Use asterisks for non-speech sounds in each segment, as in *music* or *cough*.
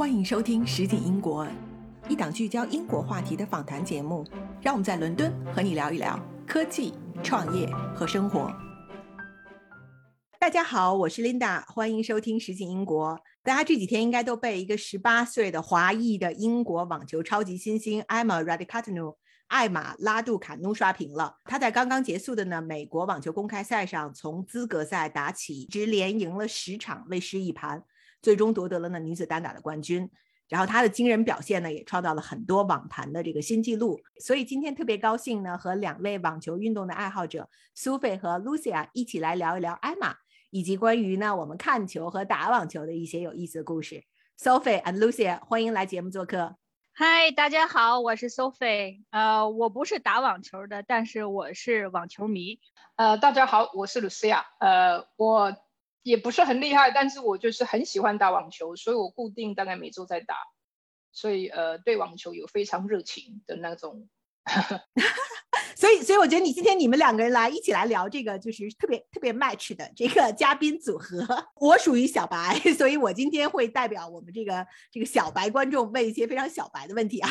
欢迎收听《实景英国》，一档聚焦英国话题的访谈节目。让我们在伦敦和你聊一聊科技、创业和生活。大家好，我是 Linda，欢迎收听《实景英国》。大家这几天应该都被一个十八岁的华裔的英国网球超级新星 Emma Raducanu 艾玛拉杜卡努刷屏了。她在刚刚结束的呢美国网球公开赛上，从资格赛打起，直连赢了十场，未失一盘。最终夺得了呢女子单打的冠军，然后她的惊人表现呢也创造了很多网坛的这个新纪录。所以今天特别高兴呢和两位网球运动的爱好者苏菲和 Lucia 一起来聊一聊艾玛，以及关于呢我们看球和打网球的一些有意思的故事。Sophie and Lucia，欢迎来节目做客。嗨，大家好，我是 Sophie。呃，我不是打网球的，但是我是网球迷。呃，大家好，我是 Lucia。呃，我。也不是很厉害，但是我就是很喜欢打网球，所以我固定大概每周在打，所以呃对网球有非常热情的那种，*laughs* 所以所以我觉得你今天你们两个人来一起来聊这个就是特别特别 match 的这个嘉宾组合，*laughs* 我属于小白，所以我今天会代表我们这个这个小白观众问一些非常小白的问题啊。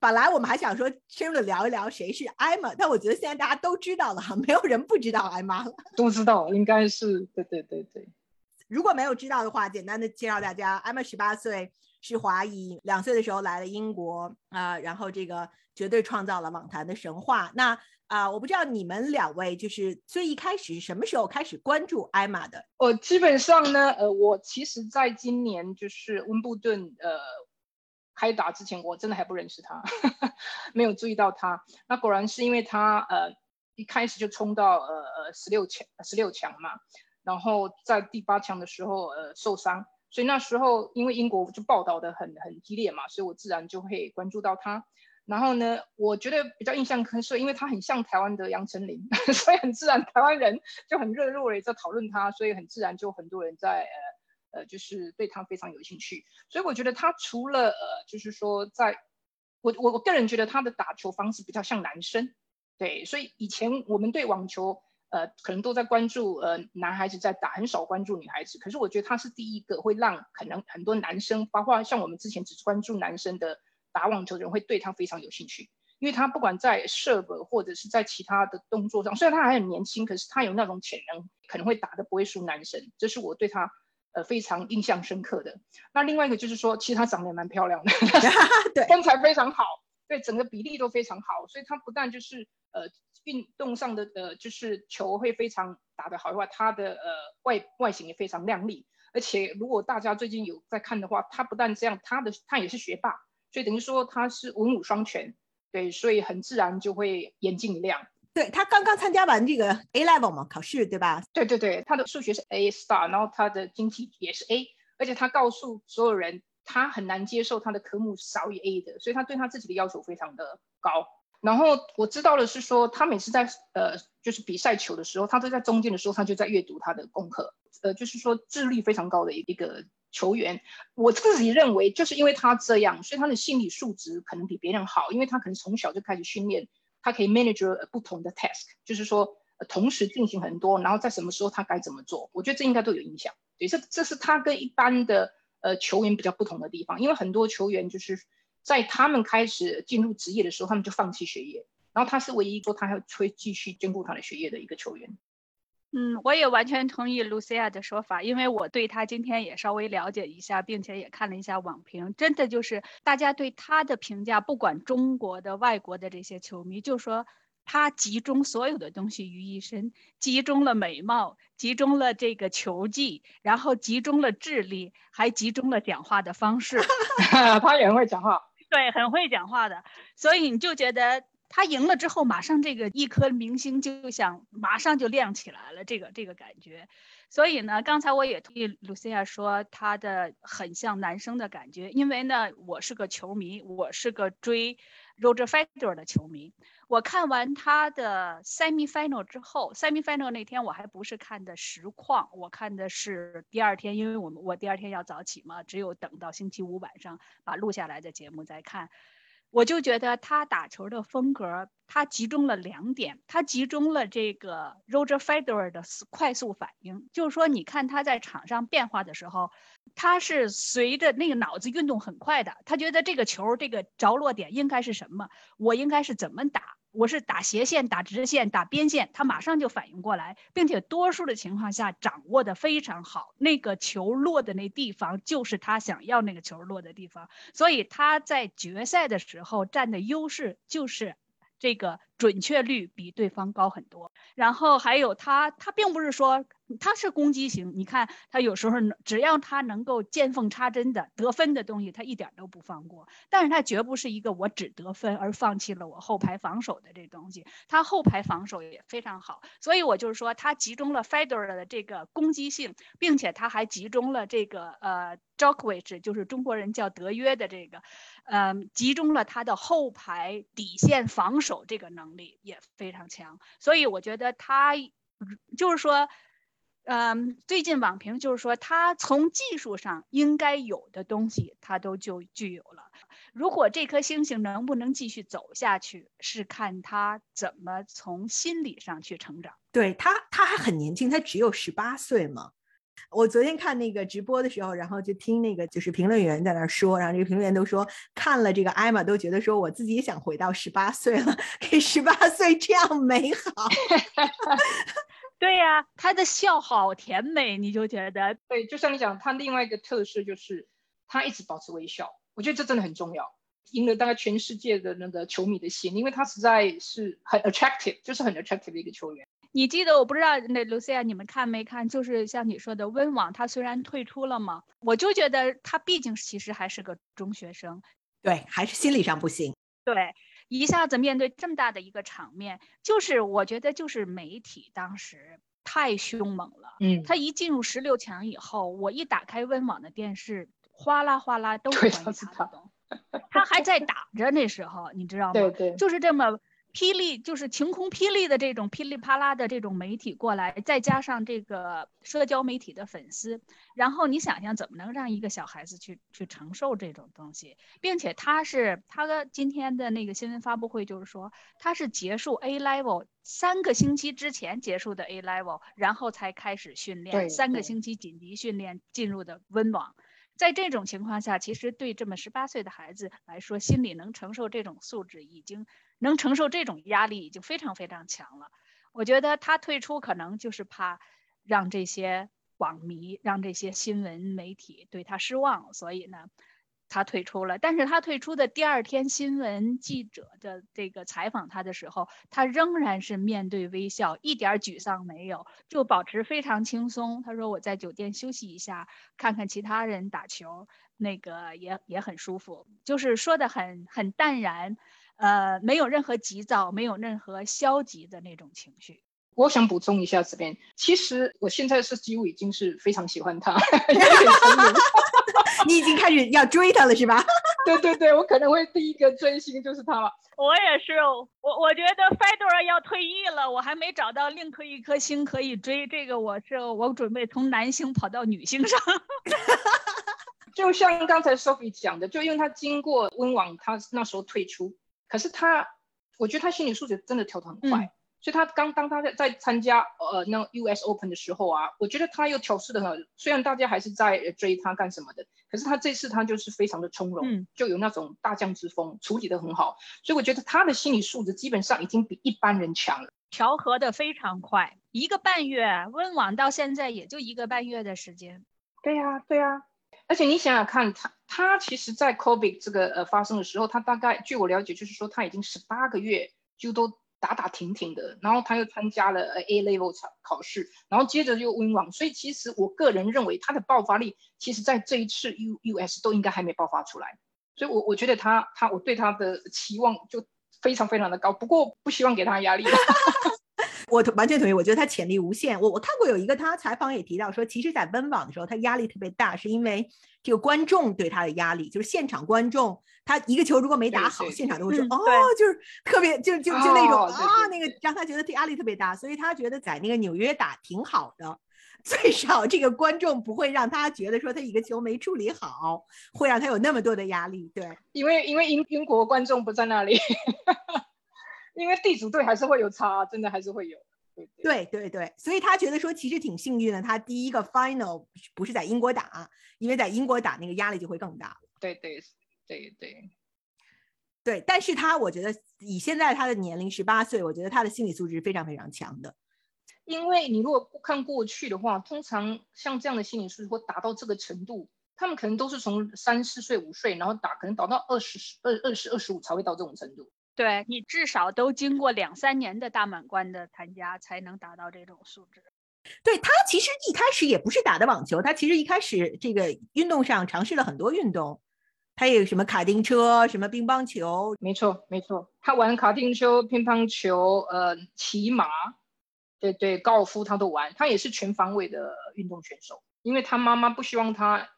本来我们还想说深入的聊一聊谁是艾玛，但我觉得现在大家都知道了哈，没有人不知道艾玛了。都知道，应该是对对对对。如果没有知道的话，简单的介绍大家，艾玛十八岁，是华裔，两岁的时候来了英国啊，然后这个绝对创造了网坛的神话。那啊，我不知道你们两位就是最一开始是什么时候开始关注艾玛的？我基本上呢，呃，我其实在今年就是温布顿，呃。开打之前，我真的还不认识他，*laughs* 没有注意到他。那果然是因为他呃一开始就冲到呃呃十六强十六强嘛，然后在第八强的时候呃受伤，所以那时候因为英国就报道的很很激烈嘛，所以我自然就会关注到他。然后呢，我觉得比较印象深刻，因为他很像台湾的杨丞琳，*laughs* 所以很自然台湾人就很热络的在讨论他，所以很自然就很多人在呃。呃，就是对他非常有兴趣，所以我觉得他除了呃，就是说，在我我我个人觉得他的打球方式比较像男生，对，所以以前我们对网球呃，可能都在关注呃男孩子在打，很少关注女孩子。可是我觉得他是第一个会让可能很多男生，包括像我们之前只关注男生的打网球的人，会对他非常有兴趣，因为他不管在射或者是在其他的动作上，虽然他还很年轻，可是他有那种潜能，可能会打的不会输男生，这是我对他。呃，非常印象深刻的。那另外一个就是说，其实她长得也蛮漂亮的，*laughs* 对，身材非常好，对，整个比例都非常好。所以她不但就是呃运动上的呃就是球会非常打得好的话，她的呃外外形也非常靓丽。而且如果大家最近有在看的话，她不但这样，她的她也是学霸，所以等于说她是文武双全，对，所以很自然就会眼睛一亮。对他刚刚参加完这个 A level 嘛考试，对吧？对对对，他的数学是 A star，然后他的经济也是 A，而且他告诉所有人，他很难接受他的科目少于 A 的，所以他对他自己的要求非常的高。然后我知道的是说，他每次在呃就是比赛球的时候，他都在中间的时候，他就在阅读他的功课，呃，就是说智力非常高的一个球员。我自己认为，就是因为他这样，所以他的心理素质可能比别人好，因为他可能从小就开始训练。他可以 manage 不同的 task，就是说呃同时进行很多，然后在什么时候他该怎么做，我觉得这应该都有影响。对，这这是他跟一般的呃球员比较不同的地方，因为很多球员就是在他们开始进入职业的时候，他们就放弃学业，然后他是唯一说他还会继续兼顾他的学业的一个球员。嗯，我也完全同意 Lucia 的说法，因为我对他今天也稍微了解一下，并且也看了一下网评，真的就是大家对他的评价，不管中国的、外国的这些球迷，就说他集中所有的东西于一身，集中了美貌，集中了这个球技，然后集中了智力，还集中了讲话的方式。*laughs* 他也会讲话，对，很会讲话的，所以你就觉得。他赢了之后，马上这个一颗明星就想马上就亮起来了，这个这个感觉。所以呢，刚才我也同意 Lucia 说他的很像男生的感觉，因为呢，我是个球迷，我是个追 Roger Federer 的球迷。我看完他的 Semi Final 之后，Semi Final 那天我还不是看的实况，我看的是第二天，因为我们我第二天要早起嘛，只有等到星期五晚上把录下来的节目再看。我就觉得他打球的风格，他集中了两点，他集中了这个 Roger Federer 的快速反应，就是说，你看他在场上变化的时候，他是随着那个脑子运动很快的，他觉得这个球这个着落点应该是什么，我应该是怎么打。我是打斜线、打直线、打边线，他马上就反应过来，并且多数的情况下掌握的非常好。那个球落的那地方就是他想要那个球落的地方，所以他在决赛的时候占的优势就是这个准确率比对方高很多。然后还有他，他并不是说。他是攻击型，你看他有时候只要他能够见缝插针的得分的东西，他一点都不放过。但是他绝不是一个我只得分而放弃了我后排防守的这东西，他后排防守也非常好。所以我就是说，他集中了 Federer 的这个攻击性，并且他还集中了这个呃 j o k o v i c 就是中国人叫德约的这个，嗯，集中了他的后排底线防守这个能力也非常强。所以我觉得他就是说。嗯，最近网评就是说，他从技术上应该有的东西，他都就具有了。如果这颗星星能不能继续走下去，是看他怎么从心理上去成长。对他，他还很年轻，他只有十八岁嘛。我昨天看那个直播的时候，然后就听那个就是评论员在那说，然后这个评论员都说看了这个艾玛都觉得说，我自己想回到十八岁了，*laughs* 给十八岁这样美好。*laughs* 对呀，他的笑好甜美，你就觉得对。就像你讲，他另外一个特色就是他一直保持微笑，我觉得这真的很重要，赢了大概全世界的那个球迷的心，因为他实在是很 attractive，就是很 attractive 的一个球员。你记得我不知道那 Lucia 你们看没看？就是像你说的温网，他虽然退出了嘛，我就觉得他毕竟其实还是个中学生，对，还是心理上不行，对。一下子面对这么大的一个场面，就是我觉得就是媒体当时太凶猛了。嗯，他一进入十六强以后，我一打开温网的电视，哗啦哗啦都是关于他的。他还在打着那时候，你知道 *laughs* 吗？对对，就是这么。霹雳就是晴空霹雳的这种噼里啪啦的这种媒体过来，再加上这个社交媒体的粉丝，然后你想想怎么能让一个小孩子去去承受这种东西，并且他是他的今天的那个新闻发布会就是说他是结束 A level 三个星期之前结束的 A level，然后才开始训练，三个星期紧急训练进入的温网，在这种情况下，其实对这么十八岁的孩子来说，心理能承受这种素质已经。能承受这种压力已经非常非常强了。我觉得他退出可能就是怕让这些网迷、让这些新闻媒体对他失望，所以呢，他退出了。但是他退出的第二天，新闻记者的这个采访他的时候，他仍然是面对微笑，一点沮丧没有，就保持非常轻松。他说：“我在酒店休息一下，看看其他人打球，那个也也很舒服，就是说的很很淡然。”呃，没有任何急躁，没有任何消极的那种情绪。*laughs* 我想补充一下这边，其实我现在是几乎已经是非常喜欢他，*laughs* *laughs* 你已经开始要追他了是吧？对对对，我可能会第一个追星就是他了。我也是，我我觉得 Federer 要退役了，我还没找到另可一颗星可以追。这个我是我准备从男星跑到女星上。就像刚才 Sophie 讲的，就因为他经过温网，他那时候退出。可是他，我觉得他心理素质真的调得很快，所以他刚当他在在参加呃那 US Open 的时候啊，我觉得他又调试的很，虽然大家还是在追他干什么的，可是他这次他就是非常的从容，就有那种大将之风，处理的很好，所以我觉得他的心理素质基本上已经比一般人强了，调和的非常快，一个半月温网到现在也就一个半月的时间，对呀对呀。而且你想想看，他他其实，在 COVID 这个呃发生的时候，他大概据我了解，就是说他已经十八个月就都打打停停的，然后他又参加了 A level 考考试，然后接着又温网，所以其实我个人认为他的爆发力，其实在这一次 U US 都应该还没爆发出来，所以我我觉得他他我对他的期望就非常非常的高，不过不希望给他压力。*laughs* 我完全同意，我觉得他潜力无限。我我看过有一个他采访也提到说，其实，在温网的时候，他压力特别大，是因为这个观众对他的压力，就是现场观众，他一个球如果没打好，现场都会说哦，就是特别就就就那种啊，那个让他觉得压力特别大，所以他觉得在那个纽约打挺好的。*laughs* 最少这个观众不会让他觉得说他一个球没处理好，会让他有那么多的压力。对，因为因为英英国观众不在那里，因为地主队还是会有差，真的还是会有。对对对，所以他觉得说其实挺幸运的，他第一个 final 不是在英国打，因为在英国打那个压力就会更大。对对对对对，但是他我觉得以现在他的年龄十八岁，我觉得他的心理素质非常非常强的。因为你如果看过去的话，通常像这样的心理素质或达到这个程度，他们可能都是从三四岁、五岁，然后打，可能打到二十、二二十二十五才会到这种程度。对你至少都经过两三年的大满贯的参加，才能达到这种素质。对他其实一开始也不是打的网球，他其实一开始这个运动上尝试了很多运动，他有什么卡丁车、什么乒乓球，没错没错，他玩卡丁车、乒乓球、呃骑马，对对，高尔夫他都玩，他也是全方位的运动选手，因为他妈妈不希望他。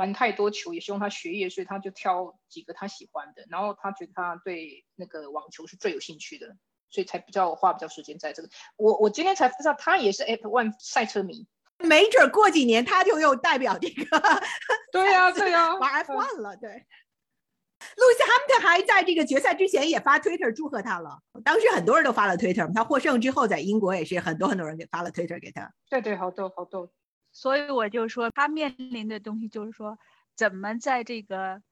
玩太多球也是用他学业，所以他就挑几个他喜欢的。然后他觉得他对那个网球是最有兴趣的，所以才比较花比较时间在这个。我我今天才知道他也是 F1 赛车迷，没准过几年他就又代表这个。*laughs* 对呀对呀，玩 F1 了。对，路易斯哈姆特还在这个决赛之前也发 Twitter 祝贺他了。当时很多人都发了 Twitter，他获胜之后在英国也是很多很多人给发了 Twitter 给他。对对，好多好多。所以我就说，他面临的东西就是说，怎么在这个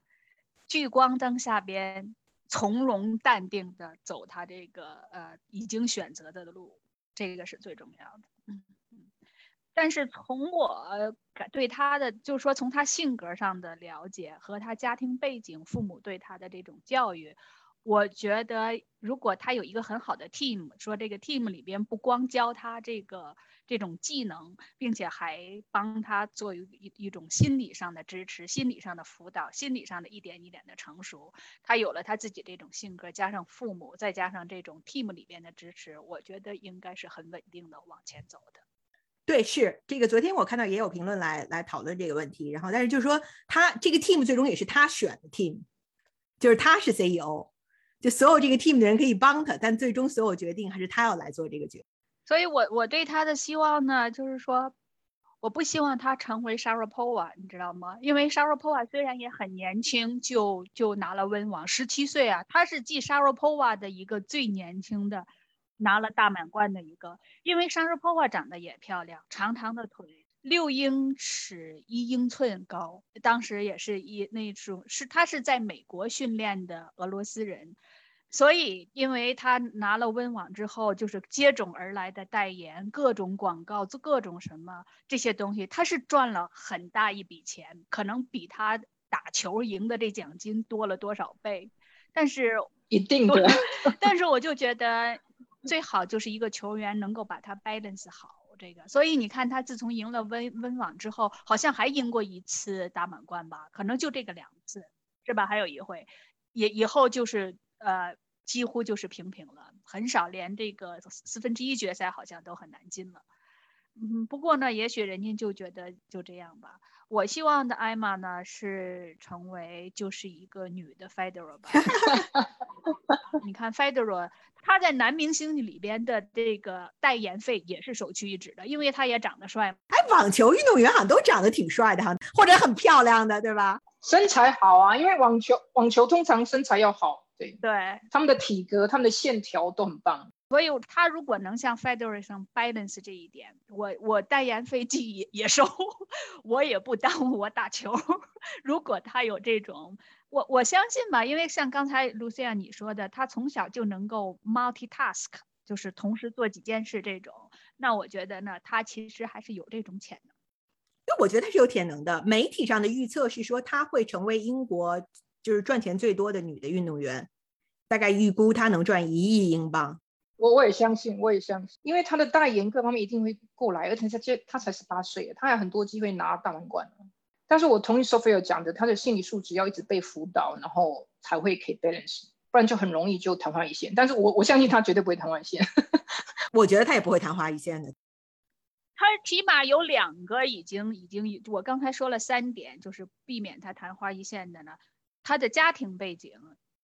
聚光灯下边从容淡定的走他这个呃已经选择的路，这个是最重要的。嗯。但是从我对他的，就是说从他性格上的了解和他家庭背景、父母对他的这种教育。我觉得，如果他有一个很好的 team，说这个 team 里边不光教他这个这种技能，并且还帮他做一一种心理上的支持、心理上的辅导、心理上的一点一点的成熟，他有了他自己这种性格，加上父母，再加上这种 team 里边的支持，我觉得应该是很稳定的往前走的。对，是这个。昨天我看到也有评论来来讨论这个问题，然后但是就是说他这个 team 最终也是他选的 team，就是他是 CEO。就所有这个 team 的人可以帮他，但最终所有决定还是他要来做这个决定。所以，我我对他的希望呢，就是说，我不希望他成为 Sharapova，你知道吗？因为 Sharapova 虽然也很年轻，就就拿了温网，十七岁啊，他是继 Sharapova 的一个最年轻的拿了大满贯的一个。因为 Sharapova 长得也漂亮，长长的腿，六英尺一英寸高，当时也是一那种是他是在美国训练的俄罗斯人。所以，因为他拿了温网之后，就是接踵而来的代言、各种广告、做各种什么这些东西，他是赚了很大一笔钱，可能比他打球赢的这奖金多了多少倍。但是 *laughs* 一定的，但是我就觉得最好就是一个球员能够把它 balance 好这个。所以你看，他自从赢了温温网之后，好像还赢过一次大满贯吧？可能就这个两次，是吧？还有一回，也以后就是。呃，几乎就是平平了，很少连这个四分之一决赛好像都很难进了。嗯，不过呢，也许人家就觉得就这样吧。我希望的艾玛呢是成为就是一个女的 Federer 吧。你看 Federer，他在男明星里边的这个代言费也是首屈一指的，因为他也长得帅。哎，网球运动员好像都长得挺帅的哈，或者很漂亮的，对吧？身材好啊，因为网球网球通常身材要好。对对，他们的体格、他们的线条都很棒，所以他如果能像 Federation balance 这一点，我我代言费既也也收，*laughs* 我也不耽误我打球。*laughs* 如果他有这种，我我相信吧，因为像刚才 Lucia 你说的，他从小就能够 multitask，就是同时做几件事这种，那我觉得呢，他其实还是有这种潜能。因为我觉得他是有潜能的，媒体上的预测是说他会成为英国。就是赚钱最多的女的运动员，大概预估她能赚一亿英镑。我我也相信，我也相信，因为他的代言各方面一定会过来，而且他这他才十八岁，他有很多机会拿大满贯。但是我同意 Sophia 讲的，他的心理素质要一直被辅导，然后才会可以 balance，不然就很容易就昙花一现。但是我我相信他绝对不会昙花一现，*laughs* 我觉得他也不会昙花一现的。他起码有两个已经已经，我刚才说了三点，就是避免他昙花一现的呢。他的家庭背景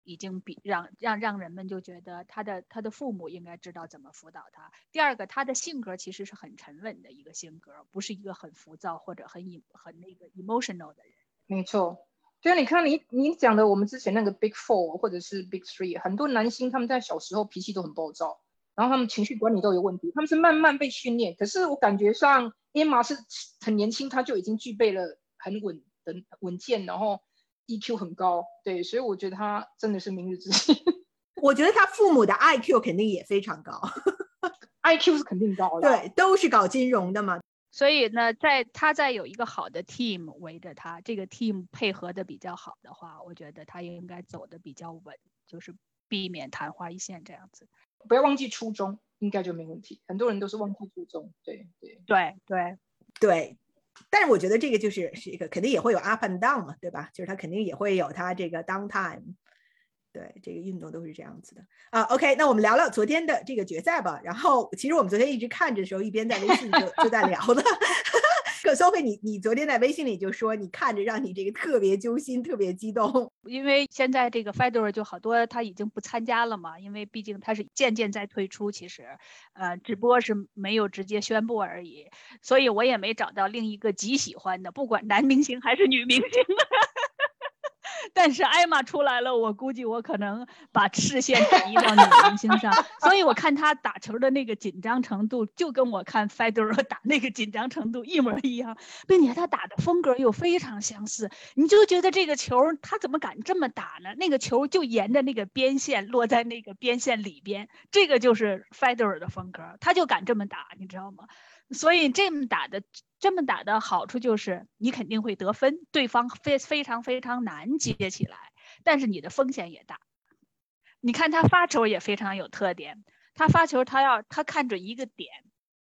已经比让让让人们就觉得他的他的父母应该知道怎么辅导他。第二个，他的性格其实是很沉稳的一个性格，不是一个很浮躁或者很很那个 emotional 的人。没错，就是你看你你讲的我们之前那个 Big Four 或者是 Big Three，很多男星他们在小时候脾气都很暴躁，然后他们情绪管理都有问题，他们是慢慢被训练。可是我感觉上 Emma 是很年轻，他就已经具备了很稳的稳健，然后。EQ 很高，对，所以我觉得他真的是明日之星。*laughs* 我觉得他父母的 IQ 肯定也非常高，IQ 是肯定高的，对，都是搞金融的嘛。所以呢，在他在有一个好的 team 围着他，这个 team 配合的比较好的话，我觉得他应该走的比较稳，就是避免昙花一现这样子。不要忘记初衷，应该就没问题。很多人都是忘记初衷，对对对对对。但是我觉得这个就是是一个肯定也会有 up and down 嘛，对吧？就是它肯定也会有它这个 down time，对，这个运动都是这样子的啊。OK，那我们聊聊昨天的这个决赛吧。然后其实我们昨天一直看着的时候，一边在微信就就在聊了。可消费你你你昨天在微信里就说你看着让你这个特别揪心，特别激动，因为现在这个 Federer 就好多他已经不参加了嘛，因为毕竟他是渐渐在退出，其实，呃，只不过是没有直接宣布而已，所以我也没找到另一个极喜欢的，不管男明星还是女明星。*laughs* 但是艾玛出来了，我估计我可能把视线转移到女明星上，所以我看他打球的那个紧张程度，就跟我看 Federer 打那个紧张程度一模一样，并且他打的风格又非常相似，你就觉得这个球他怎么敢这么打呢？那个球就沿着那个边线落在那个边线里边，这个就是 Federer 的风格，他就敢这么打，你知道吗？所以这么打的，这么打的好处就是你肯定会得分，对方非非常非常难接起来，但是你的风险也大。你看他发球也非常有特点，他发球他要他看准一个点，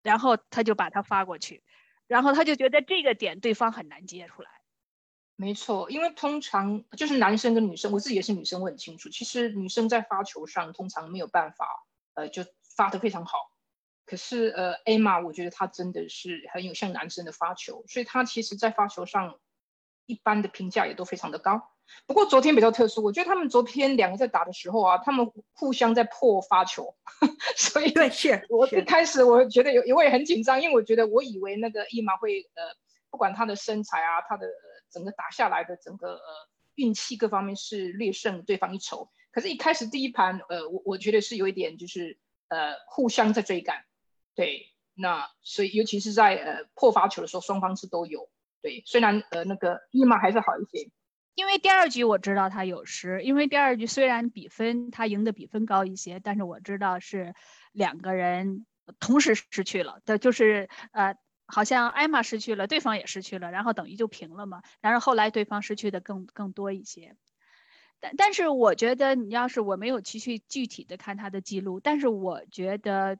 然后他就把它发过去，然后他就觉得这个点对方很难接出来。没错，因为通常就是男生跟女生，我自己也是女生，我很清楚，其实女生在发球上通常没有办法，呃，就发得非常好。可是，呃，A 玛，我觉得他真的是很有像男生的发球，所以他其实在发球上，一般的评价也都非常的高。不过昨天比较特殊，我觉得他们昨天两个在打的时候啊，他们互相在破发球，*laughs* 所以对，是我一开始我觉得有我也很紧张，因为我觉得我以为那个伊玛会，呃，不管他的身材啊，他的整个打下来的整个呃运气各方面是略胜对方一筹。可是，一开始第一盘，呃，我我觉得是有一点就是呃互相在追赶。对，那所以尤其是在呃破发球的时候，双方是都有。对，虽然呃那个伊玛还是好一些，因为第二局我知道他有失，因为第二局虽然比分他赢的比分高一些，但是我知道是两个人同时失去了的，就是呃好像艾玛失去了，对方也失去了，然后等于就平了嘛。然后后来对方失去的更更多一些，但但是我觉得你要是我没有去去具体的看他的记录，但是我觉得。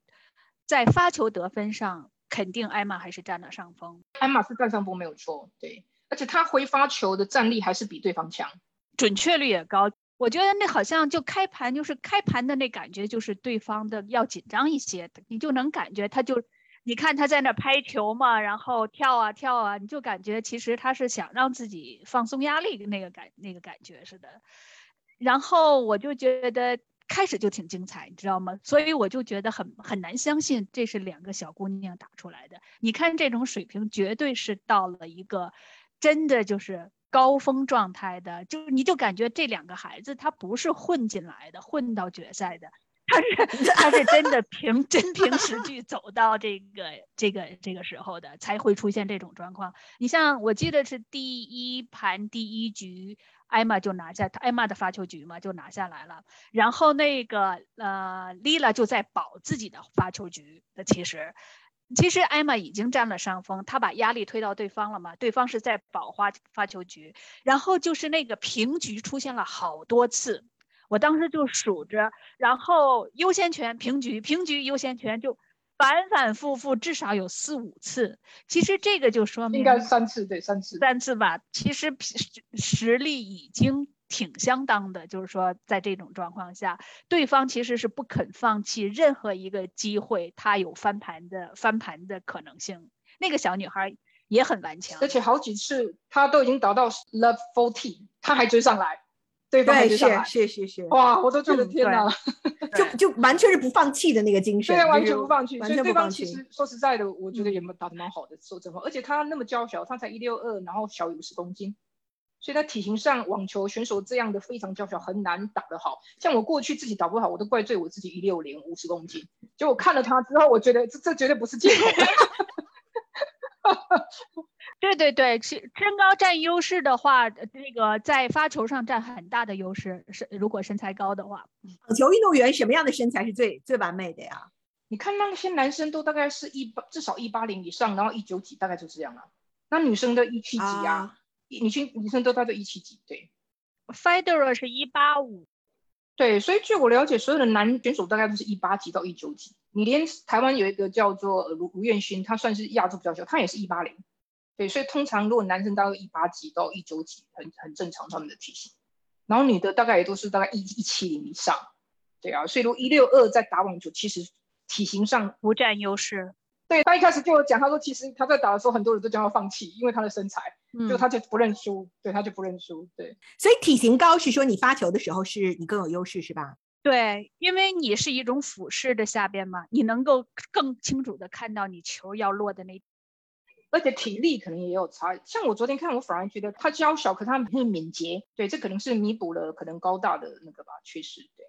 在发球得分上，肯定艾玛还是占了上风。艾玛是占上风没有错，对，而且他回发球的战力还是比对方强，准确率也高。我觉得那好像就开盘就是开盘的那感觉，就是对方的要紧张一些，你就能感觉他就，你看他在那拍球嘛，然后跳啊跳啊，你就感觉其实他是想让自己放松压力的那个感那个感觉似的。然后我就觉得。开始就挺精彩，你知道吗？所以我就觉得很很难相信这是两个小姑娘打出来的。你看这种水平，绝对是到了一个真的就是高峰状态的。就你就感觉这两个孩子，他不是混进来的，混到决赛的，他是他是真的凭 *laughs* 真凭实据走到这个这个这个时候的，才会出现这种状况。你像我记得是第一盘第一局。艾玛就拿下艾玛的发球局嘛，就拿下来了。然后那个呃，，Lila 就在保自己的发球局。的其实，其实艾玛已经占了上风，她把压力推到对方了嘛。对方是在保发发球局，然后就是那个平局出现了好多次，我当时就数着，然后优先权平局，平局优先权就。反反复复至少有四五次，其实这个就说明应该三次对三次三次吧。其实实实力已经挺相当的，就是说在这种状况下，对方其实是不肯放弃任何一个机会，他有翻盘的翻盘的可能性。那个小女孩也很顽强，而且好几次她都已经达到 love fourteen，她还追上来。对对，追上来，是是是是，哇，我都觉得嗯天哪，*laughs* 就就完全是不放弃的那个精神，完全不放弃。完所以对方全不放弃。其实说实在的，我觉得嗯也打得蛮好的，说真话。而且他那么娇小，他才一六二，然后小于五十公斤，所以在体型上，网球选手这样的非常娇小，很难打得好。像我过去自己打不好，我都怪罪我自己一六零五十公斤。结果看了他之后，我觉得这这绝对不是借口。*laughs* 对对对，是身高占优势的话，呃这个在发球上占很大的优势。是如果身材高的话，网球运动员什么样的身材是最最完美的呀？你看那些男生都大概是一八，至少一八零以上，然后一九几，大概就这样啊。那女生的一七几啊，啊女生女生都大概一七几，对。Federer 是一八五，对，所以据我了解，所有的男选手大概都是一八几到一九几。你连台湾有一个叫做呃卢卢彦勋，他算是亚洲比较小，他也是一八零。对，所以通常如果男生大概一八几到一九几，很很正常他们的体型。然后女的大概也都是大概一一七零以上。对啊，所以如果一六二在打网球，其实体型上，不占优势。对他一开始就有讲，他说其实他在打的时候，很多人都将要放弃，因为他的身材，嗯就他就不认输，对，他就不认输，对。所以体型高是说你发球的时候是你更有优势是吧？对，因为你是一种俯视的下边嘛，你能够更清楚的看到你球要落的那。而且体力可能也有差。像我昨天看，我反而觉得他娇小，可他很敏捷，对，这可能是弥补了可能高大的那个吧缺失。对，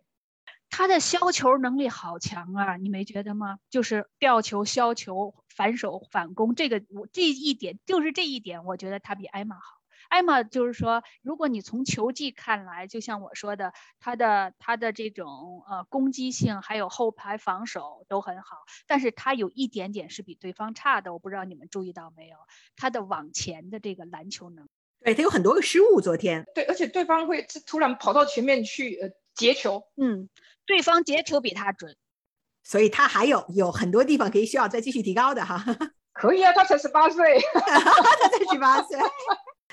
他的削球能力好强啊，你没觉得吗？就是吊球、削球、反手、反攻，这个我这一点就是这一点，我觉得他比艾玛好。艾玛就是说，如果你从球技看来，就像我说的，他的他的这种呃攻击性还有后排防守都很好，但是他有一点点是比对方差的，我不知道你们注意到没有？他的往前的这个篮球能力。对他有很多个失误，昨天对，而且对方会突然跑到前面去呃截球，嗯，对方截球比他准。所以他还有有很多地方可以需要再继续提高的哈。可以啊，他才十八岁。*laughs* 他才十八岁。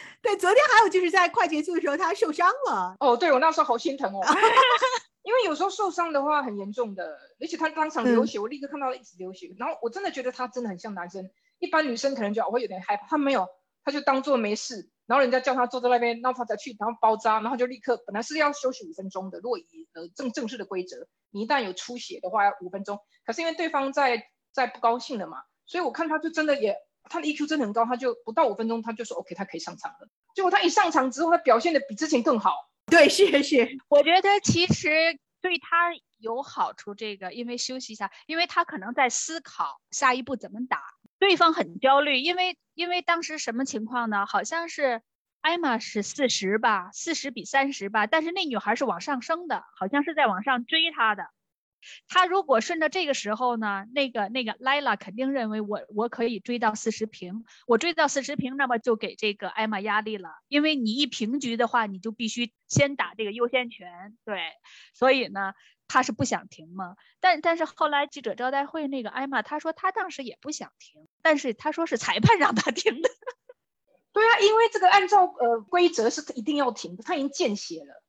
*laughs* 对，昨天还有就是在快结束的时候他受伤了。哦，对我那时候好心疼哦，*laughs* 因为有时候受伤的话很严重的，而且他当场流血，我立刻看到一直流血，然后我真的觉得他真的很像男生，一般女生可能就会有点害怕，他没有，他就当做没事，然后人家叫他坐在那边，然后他才去，然后包扎，然后就立刻本来是要休息五分钟的，如果以呃正正式的规则，你一旦有出血的话要五分钟，可是因为对方在在不高兴了嘛，所以我看他就真的也他的 EQ 真的很高，他就不到五分钟他就说 OK 他可以上场了，结果他一上场之后他表现的比之前更好。*laughs* 对，谢谢，*laughs* 我觉得其实对他有好处，这个因为休息一下，因为他可能在思考下一步怎么打。对方很焦虑，因为因为当时什么情况呢？好像是艾玛是四十吧，四十比三十吧，但是那女孩是往上升的，好像是在往上追他的。他如果顺着这个时候呢，那个那个莱拉肯定认为我我可以追到四十平，我追到四十平，那么就给这个艾玛压力了，因为你一平局的话，你就必须先打这个优先权，对，所以呢，他是不想停嘛。但但是后来记者招待会那个艾玛，他说他当时也不想停，但是他说是裁判让他停的。*laughs* 对啊，因为这个按照呃规则是一定要停的，他已经见血了，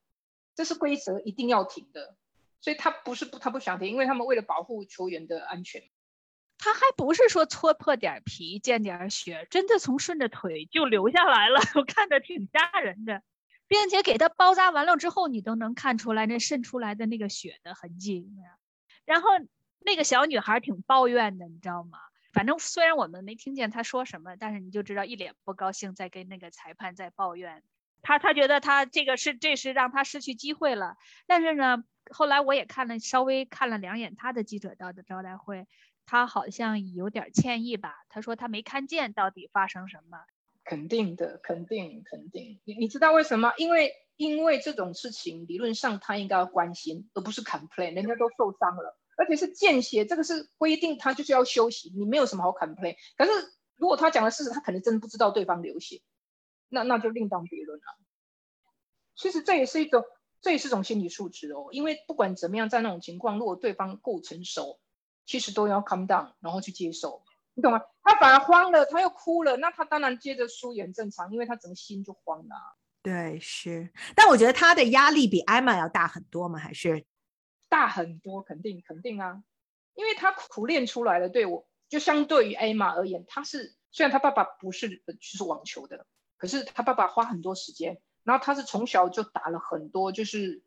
这是规则一定要停的。所以他不是不他不想停，因为他们为了保护球员的安全。他还不是说搓破点皮见点血，真的从顺着腿就流下来了，我看着挺吓人的，并且给他包扎完了之后，你都能看出来那渗出来的那个血的痕迹。然后那个小女孩挺抱怨的，你知道吗？反正虽然我们没听见她说什么，但是你就知道一脸不高兴，在跟那个裁判在抱怨。他他觉得他这个是这是让他失去机会了，但是呢，后来我也看了稍微看了两眼他的记者到的招待会，他好像有点歉意吧。他说他没看见到底发生什么。肯定的，肯定肯定。你你知道为什么？因为因为这种事情理论上他应该要关心，而不是 complain。人家都受伤了，而且是见血，这个是规定，他就是要休息，你没有什么好 complain。可是如果他讲的事实，他可能真的不知道对方流血。那那就另当别论了。其实这也是一种，这也是一种心理素质哦。因为不管怎么样，在那种情况，如果对方够成熟，其实都要 come down，然后去接受，你懂吗？他反而慌了，他又哭了，那他当然接着输也很正常，因为他整个心就慌了。对，是。但我觉得他的压力比艾玛要大很多嘛，还是大很多，肯定肯定啊，因为他苦练出来的。对我，就相对于艾玛而言，他是虽然他爸爸不是就是网球的。可是他爸爸花很多时间，然后他是从小就打了很多，就是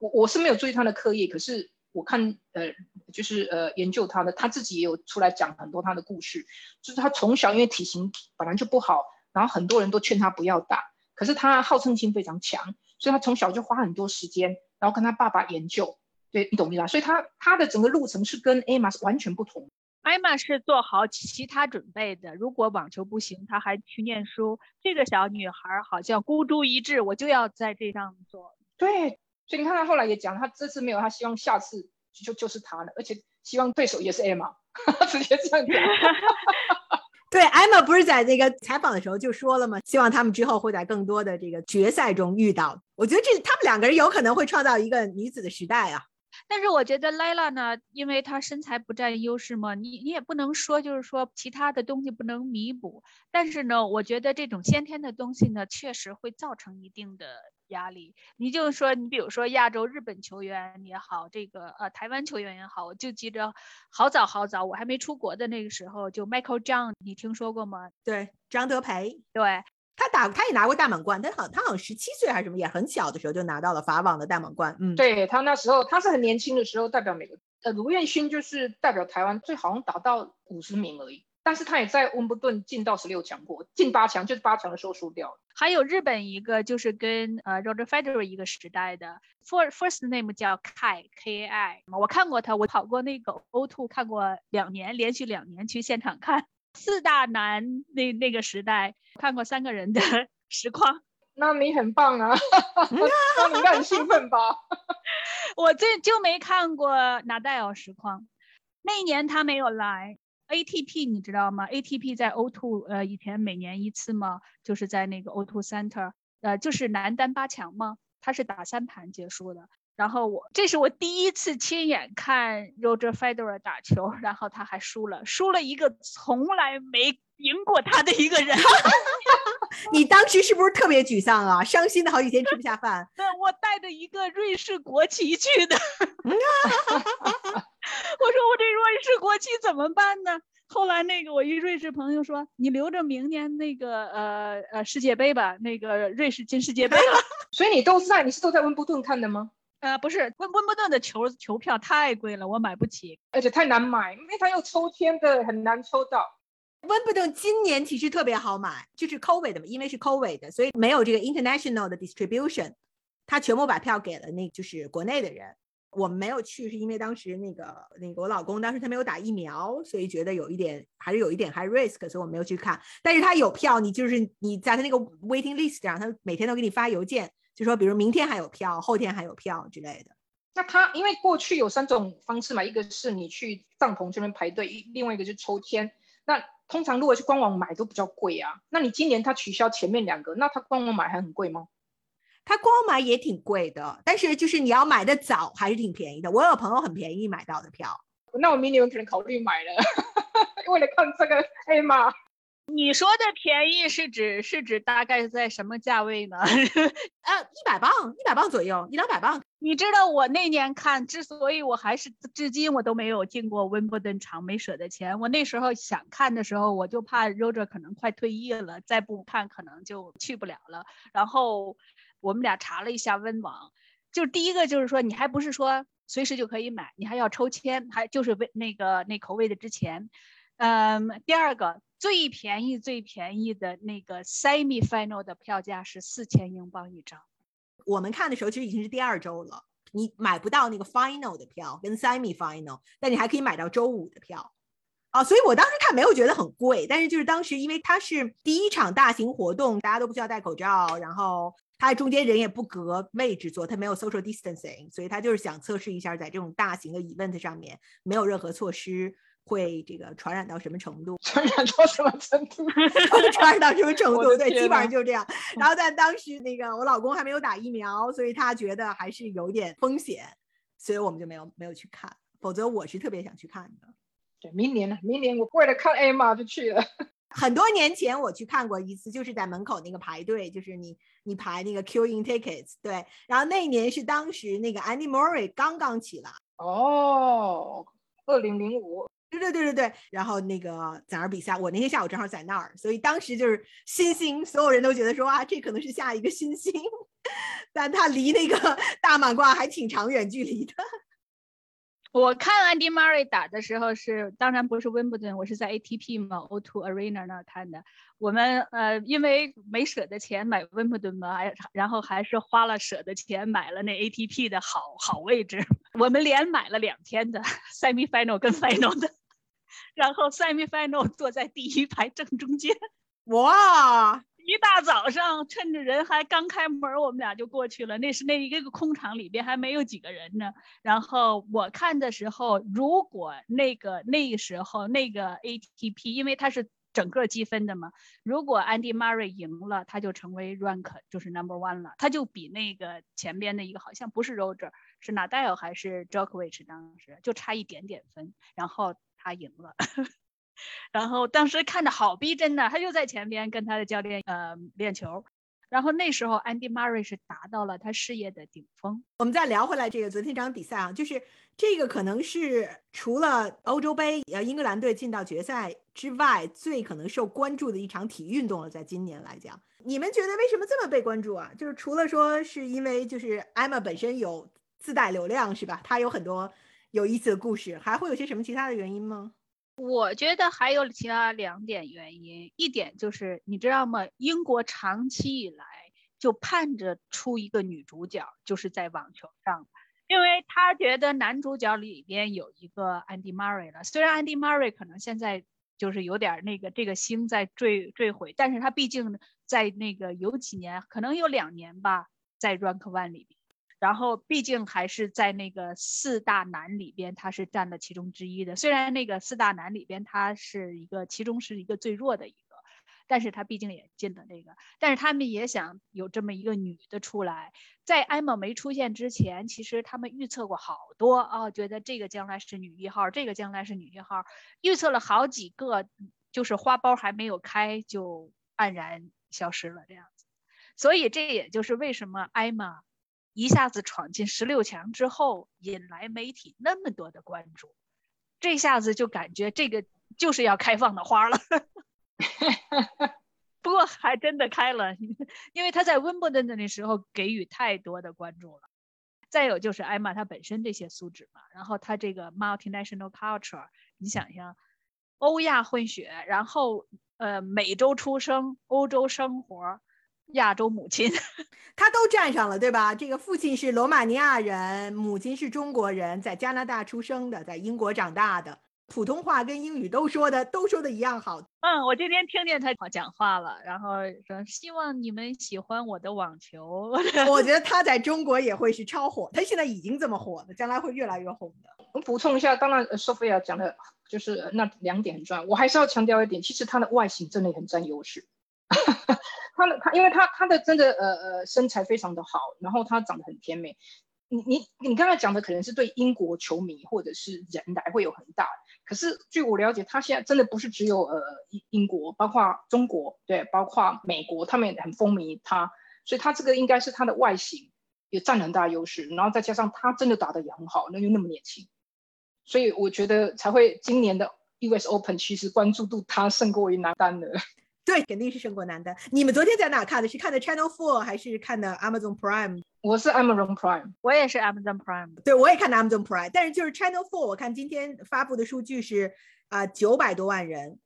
我我是没有注意他的课业，可是我看呃就是呃研究他的，他自己也有出来讲很多他的故事，就是他从小因为体型本来就不好，然后很多人都劝他不要打，可是他好胜心非常强，所以他从小就花很多时间，然后跟他爸爸研究，对你懂不懂？所以他他的整个路程是跟艾玛是完全不同。艾玛是做好其他准备的，如果网球不行，她还去念书。这个小女孩好像孤注一掷，我就要在这上做。对，所以你看她后来也讲，她这次没有，她希望下次就就是她了，而且希望对手也是艾玛，*laughs* 直接这样讲。*laughs* 对，艾玛不是在那个采访的时候就说了吗？希望他们之后会在更多的这个决赛中遇到。我觉得这他们两个人有可能会创造一个女子的时代啊。但是我觉得 Layla 呢，因为她身材不占优势嘛，你你也不能说就是说其他的东西不能弥补。但是呢，我觉得这种先天的东西呢，确实会造成一定的压力。你就是说，你比如说亚洲日本球员也好，这个呃台湾球员也好，我就记着好早好早，我还没出国的那个时候，就 Michael John，你听说过吗？对，张德培，对。他打，他也拿过大满贯，他好，他好像十七岁还是什么，也很小的时候就拿到了法网的大满贯。嗯，对他那时候，他是很年轻的时候代表美国，呃，卢彦勋就是代表台湾，最好像打到五十名而已。但是他也在温布顿进到十六强过，进八强就是八强的时候输掉了。还有日本一个就是跟呃 Roger Federer 一个时代的，first first name 叫 Kai K I，我看过他，我跑过那个 O two 看过两年，连续两年去现场看。四大男那那个时代看过三个人的 *laughs* 实况，那你很棒啊，*laughs* 那你应该很兴奋吧？*laughs* 我这就没看过纳代尔实况，那一年他没有来 ATP，你知道吗？ATP 在 O2，呃，以前每年一次嘛，就是在那个 O2 Center，呃，就是男单八强嘛，他是打三盘结束的。然后我这是我第一次亲眼看 Roger Federer 打球，然后他还输了，输了一个从来没赢过他的一个人。*laughs* 你当时是不是特别沮丧啊？伤心的好几天吃不下饭。对，我带着一个瑞士国旗去的。*laughs* 我说我这瑞士国旗怎么办呢？后来那个我一瑞士朋友说，你留着明年那个呃呃世界杯吧，那个瑞士进世界杯了。*laughs* 所以你都在，你是都在温布顿看的吗？呃，不是温温布顿的球球票太贵了，我买不起，而且太难买，因为它要抽签的，很难抽到。温布顿今年其实特别好买，就是 COVID 的嘛，因为是 COVID 的，所以没有这个 international 的 distribution，他全部把票给了那就是国内的人。我们没有去，是因为当时那个那个我老公当时他没有打疫苗，所以觉得有一点还是有一点 high risk，所以我没有去看。但是他有票，你就是你在他那个 waiting list 上，他每天都给你发邮件。就说，比如明天还有票，后天还有票之类的。那他因为过去有三种方式嘛，一个是你去帐篷这边排队，另外一个是抽签。那通常如果是官网买都比较贵啊。那你今年他取消前面两个，那他官网买还很贵吗？他官网买也挺贵的，但是就是你要买的早还是挺便宜的。我有朋友很便宜买到的票。那我明年可能考虑买了，*laughs* 为了看这个黑马。你说的便宜是指是指大概在什么价位呢？*laughs* 呃，一百磅，一百磅左右，一两百磅。你知道我那年看，之所以我还是至今我都没有进过温布顿场，没舍得钱。我那时候想看的时候，我就怕 Roger 可能快退役了，再不看可能就去不了了。然后我们俩查了一下温网，就第一个就是说，你还不是说随时就可以买，你还要抽签，还就是为那个那口位的之前。嗯，第二个。最便宜最便宜的那个 semi final 的票价是四千英镑一张。我们看的时候其实已经是第二周了，你买不到那个 final 的票跟 semi final，但你还可以买到周五的票啊。所以我当时看没有觉得很贵，但是就是当时因为它是第一场大型活动，大家都不需要戴口罩，然后它中间人也不隔位置坐，它没有 social distancing，所以他就是想测试一下在这种大型的 event 上面没有任何措施。会这个传染到什么程度？*laughs* 传染到什么程度？*laughs* 传染到什么程度？对，基本上就是这样。*laughs* 然后在当时那个我老公还没有打疫苗，所以他觉得还是有点风险，所以我们就没有没有去看。否则我是特别想去看的。对，明年呢？明年我为了看 A 嘛就去了。很多年前我去看过一次，就是在门口那个排队，就是你你排那个 queuing tickets。对，然后那一年是当时那个 Andy Murray 刚刚起来。哦，二零零五。对对对对对。然后那个在那儿比赛，我那天下午正好在那儿，所以当时就是新星，所有人都觉得说啊，这可能是下一个新星，*laughs* 但他离那个 *laughs* 大满贯还挺长远距离的。我看 Andy Murray 打的时候是，当然不是温布顿，我是在 ATP 嘛，O2 Arena 那儿看的。我们呃，因为没舍得钱买温布顿嘛，还然后还是花了舍得钱买了那 ATP 的好好位置。*laughs* 我们连买了两天的 Semi Final 跟 Final 的，然后 Semi Final 坐在第一排正中间。哇！一大早上，趁着人还刚开门，我们俩就过去了。那是那一个空场里边还没有几个人呢。然后我看的时候，如果那个那个时候那个 ATP，因为它是整个积分的嘛，如果 Andy Murray 赢了，他就成为 rank 就是 number one 了，他就比那个前边的一个好像不是 Roger，是 Nadal 还是 Djokovic，当时就差一点点分，然后他赢了。然后当时看着好逼真的，他就在前边跟他的教练呃练球。然后那时候 Andy Murray 是达到了他事业的顶峰。我们再聊回来这个昨天这场比赛啊，就是这个可能是除了欧洲杯呃英格兰队进到决赛之外，最可能受关注的一场体育运动了。在今年来讲，你们觉得为什么这么被关注啊？就是除了说是因为就是艾玛本身有自带流量是吧？她有很多有意思的故事，还会有些什么其他的原因吗？我觉得还有其他两点原因，一点就是你知道吗？英国长期以来就盼着出一个女主角，就是在网球上，因为他觉得男主角里边有一个 Andy Murray 了。虽然 Andy Murray 可能现在就是有点那个这个星在坠坠毁，但是他毕竟在那个有几年，可能有两年吧，在 Rank One 里边。然后毕竟还是在那个四大男里边，他是占了其中之一的。虽然那个四大男里边，他是一个其中是一个最弱的一个，但是他毕竟也进了那个。但是他们也想有这么一个女的出来。在艾玛没出现之前，其实他们预测过好多啊，觉得这个将来是女一号，这个将来是女一号，预测了好几个，就是花苞还没有开就黯然消失了这样子。所以这也就是为什么艾玛。一下子闯进十六强之后，引来媒体那么多的关注，这下子就感觉这个就是要开放的花了。*laughs* 不过还真的开了，因为他在温布顿的那时候给予太多的关注了。再有就是艾玛她本身这些素质嘛，然后她这个 multinational culture，你想想，欧亚混血，然后呃美洲出生，欧洲生活。亚洲母亲，*laughs* 他都占上了，对吧？这个父亲是罗马尼亚人，母亲是中国人，在加拿大出生的，在英国长大的，普通话跟英语都说的，都说的一样好。嗯，我今天听见他讲话了，然后说希望你们喜欢我的网球。*laughs* 我觉得他在中国也会是超火，他现在已经这么火了，将来会越来越红的。我补充一下，当然，Sophia 讲的就是那两点很重要，我还是要强调一点，其实他的外形真的很占优势。*laughs* 他的他，因为他他的真的呃呃身材非常的好，然后他长得很甜美。你你你刚才讲的可能是对英国球迷或者是人来会有很大，可是据我了解，他现在真的不是只有呃英英国，包括中国对，包括美国，他们也很风靡他，所以他这个应该是他的外形也占很大优势，然后再加上他真的打得也很好，那又那么年轻，所以我觉得才会今年的 US Open 其实关注度他胜过于男单的。对，肯定是胜过男的。你们昨天在哪看的？是看的 Channel Four 还是看的 Amazon Prime？我是 Amazon Prime，我也是 Amazon Prime。对，我也看的 Amazon Prime。但是就是 Channel Four，我看今天发布的数据是啊，九百多万人，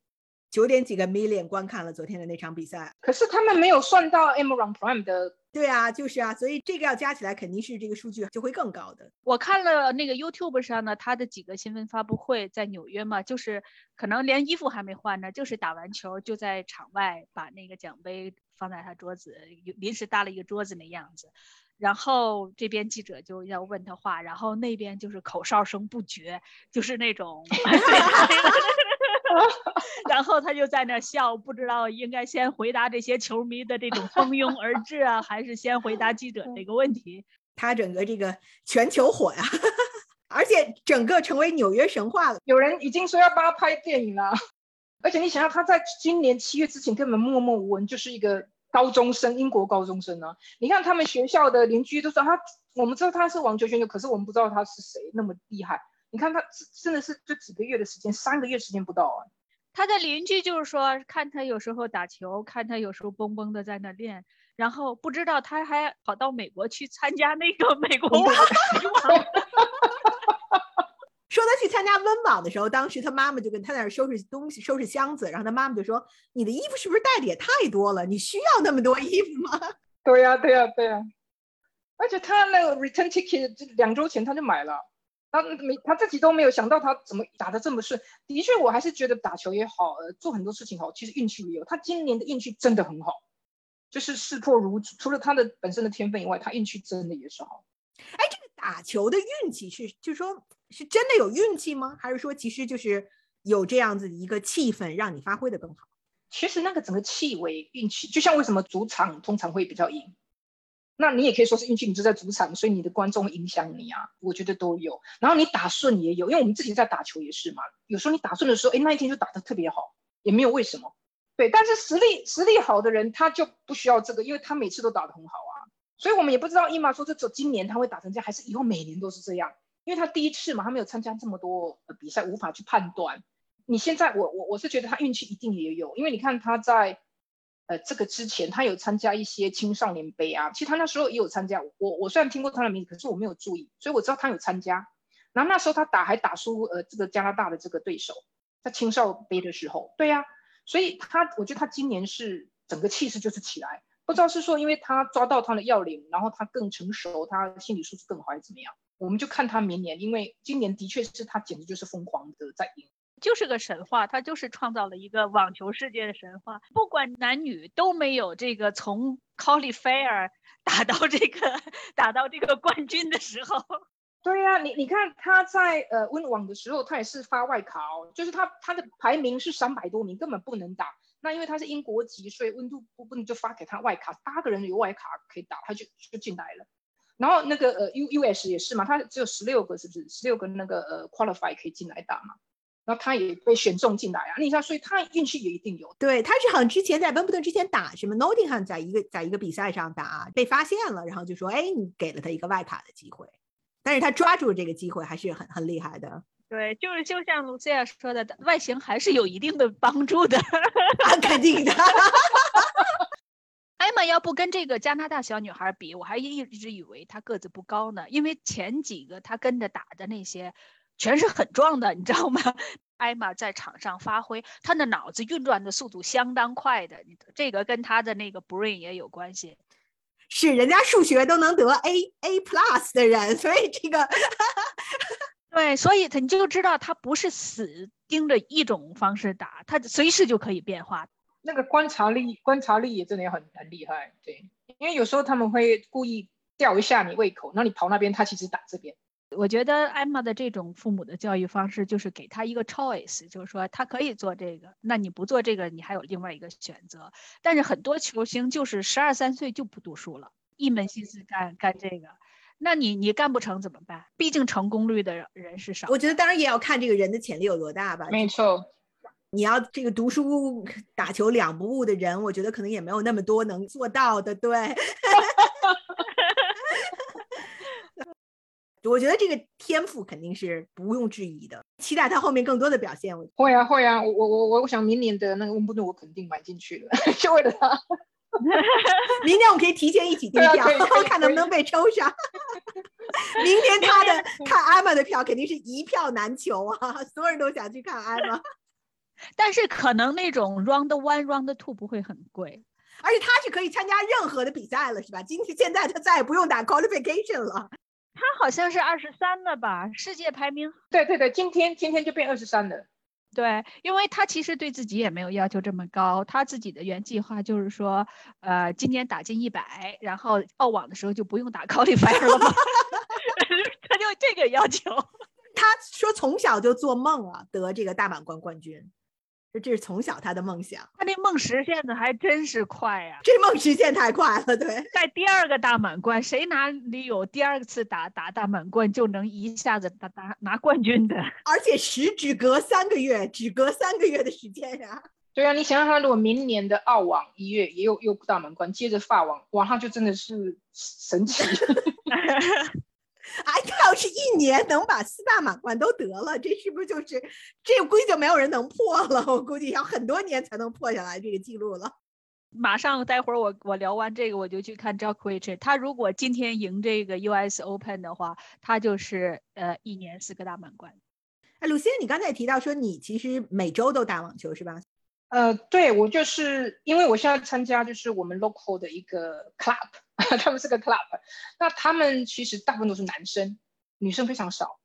九点几个 million 观看了昨天的那场比赛。可是他们没有算到 Amazon Prime 的。对啊，就是啊，所以这个要加起来肯定是这个数据就会更高的。我看了那个 YouTube 上呢，他的几个新闻发布会，在纽约嘛，就是可能连衣服还没换呢，就是打完球就在场外把那个奖杯放在他桌子，临时搭了一个桌子那样子。然后这边记者就要问他话，然后那边就是口哨声不绝，就是那种。*laughs* 然后他就在那笑，不知道应该先回答这些球迷的这种蜂拥而至啊，还是先回答记者这个问题。*laughs* 他整个这个全球火呀，*laughs* 而且整个成为纽约神话了。有人已经说要帮他拍电影了，而且你想想，他在今年七月之前根本默默无闻，就是一个高中生，英国高中生啊。你看他们学校的邻居都说他，我们知道他是网球选手，可是我们不知道他是谁，那么厉害。你看他真的是就几个月的时间，三个月时间不到啊。他的邻居就是说，看他有时候打球，看他有时候蹦蹦的在那练，然后不知道他还跑到美国去参加那个美国网。*laughs* 说他去参加温网的时候，当时他妈妈就跟他在那收拾东西、收拾箱子，然后他妈妈就说：“你的衣服是不是带的也太多了？你需要那么多衣服吗？”对呀，对呀，对呀。而且他那个 return ticket 就两周前他就买了，他没他自己都没有想到他怎么打得这么顺。的确，我还是觉得打球也好，呃，做很多事情好，其实运气也有。他今年的运气真的很好，就是视破如除了他的本身的天分以外，他运气真的也是好。哎，这个打球的运气是，就是说。是真的有运气吗？还是说其实就是有这样子一个气氛让你发挥的更好？其实那个整个气味运气，就像为什么主场通常会比较赢，那你也可以说是运气，你就在主场，所以你的观众影响你啊，我觉得都有。然后你打顺也有，因为我们自己在打球也是嘛，有时候你打顺的时候，哎，那一天就打得特别好，也没有为什么。对，但是实力实力好的人他就不需要这个，因为他每次都打得很好啊。所以我们也不知道伊玛说这只有今年他会打成这样，还是以后每年都是这样。因为他第一次嘛，他没有参加这么多比赛，无法去判断。你现在，我我我是觉得他运气一定也有，因为你看他在呃这个之前，他有参加一些青少年杯啊，其实他那时候也有参加。我我虽然听过他的名字，可是我没有注意，所以我知道他有参加。然后那时候他打还打输呃这个加拿大的这个对手，在青少杯的时候，对呀，所以他我觉得他今年是整个气势就是起来，不知道是说因为他抓到他的要领，然后他更成熟，他心理素质更好还是怎么样。我们就看他明年，因为今年的确是他简直就是疯狂的在赢，就是个神话，他就是创造了一个网球世界的神话。不管男女都没有这个从 qualifier 打到这个打到这个冠军的时候。对呀，你你看他在呃温网的时候，他也是发外卡哦，就是他他的排名是三百多名，根本不能打。那因为他是英国籍，所以温度不不能就发给他外卡，八个人有外卡可以打，他就就进来了。然后那个呃 U U S 也是嘛，他只有十六个，是不是十六个那个呃 qualify 可以进来打嘛？然后他也被选中进来啊，你看，所以他运气也一定有。对，他是好像之前在温布顿之前打什么 Nottingham，在一个在一个比赛上打被发现了，然后就说哎，你给了他一个外卡的机会，但是他抓住这个机会还是很很厉害的。对，就是就像 Lucia 说的，外形还是有一定的帮助的，肯定的。*laughs* *laughs* 艾玛要不跟这个加拿大小女孩比，我还一直以为她个子不高呢，因为前几个她跟着打的那些，全是很壮的，你知道吗？艾玛在场上发挥，她的脑子运转的速度相当快的，这个跟她的那个 brain 也有关系。是人家数学都能得 A A plus 的人，所以这个，*laughs* 对，所以他你就知道他不是死盯着一种方式打，他随时就可以变化。那个观察力，观察力也真的很很厉害，对，因为有时候他们会故意吊一下你胃口，那你跑那边，他其实打这边。我觉得艾玛的这种父母的教育方式，就是给他一个 choice，就是说他可以做这个，那你不做这个，你还有另外一个选择。但是很多球星就是十二三岁就不读书了，一门心思干干这个，那你你干不成怎么办？毕竟成功率的人是少。我觉得当然也要看这个人的潜力有多大吧。没错。你要这个读书打球两不误的人，我觉得可能也没有那么多能做到的。对，*laughs* 我觉得这个天赋肯定是不用质疑的，期待他后面更多的表现。会啊会啊，我我我我想明年的那个温布顿我肯定买进去了，*laughs* 就为了他。*laughs* 明年我们可以提前一起订票，看能不能被抽上。*laughs* 明天他的看艾玛的票肯定是一票难求啊，所有人都想去看艾玛。但是可能那种 round one round two 不会很贵，而且他是可以参加任何的比赛了，是吧？今天现在他再也不用打 qualification 了。他好像是二十三了吧？世界排名？对对对，今天今天就变二十三了。对，因为他其实对自己也没有要求这么高，他自己的原计划就是说，呃，今年打进一百，然后澳网的时候就不用打 qualifier 了嘛。*laughs* 他就这个要求。*laughs* 他说从小就做梦啊，得这个大满贯冠军。这是从小他的梦想，他那梦实现的还真是快呀！这梦实现太快了，对。在第二个大满贯，谁哪里有第二次打打大满贯就能一下子打打拿冠军的？*laughs* 而且时只隔三个月，只隔三个月的时间呀！*laughs* 对啊，你想想看，如果明年的澳网一月也有又大满贯，接着法网，哇，他就真的是神奇。*laughs* *laughs* 哎，要是一年能把四大满贯都得了，这是不是就是这估计就没有人能破了？我估计要很多年才能破下来这个记录了。马上，待会儿我我聊完这个，我就去看 Djokovic。他如果今天赢这个 US Open 的话，他就是呃一年四个大满贯。哎，鲁西，你刚才也提到说你其实每周都打网球是吧？呃，对我就是因为我现在参加就是我们 local 的一个 club，*laughs* 他们是个 club，那他们其实大部分都是男生，女生非常少，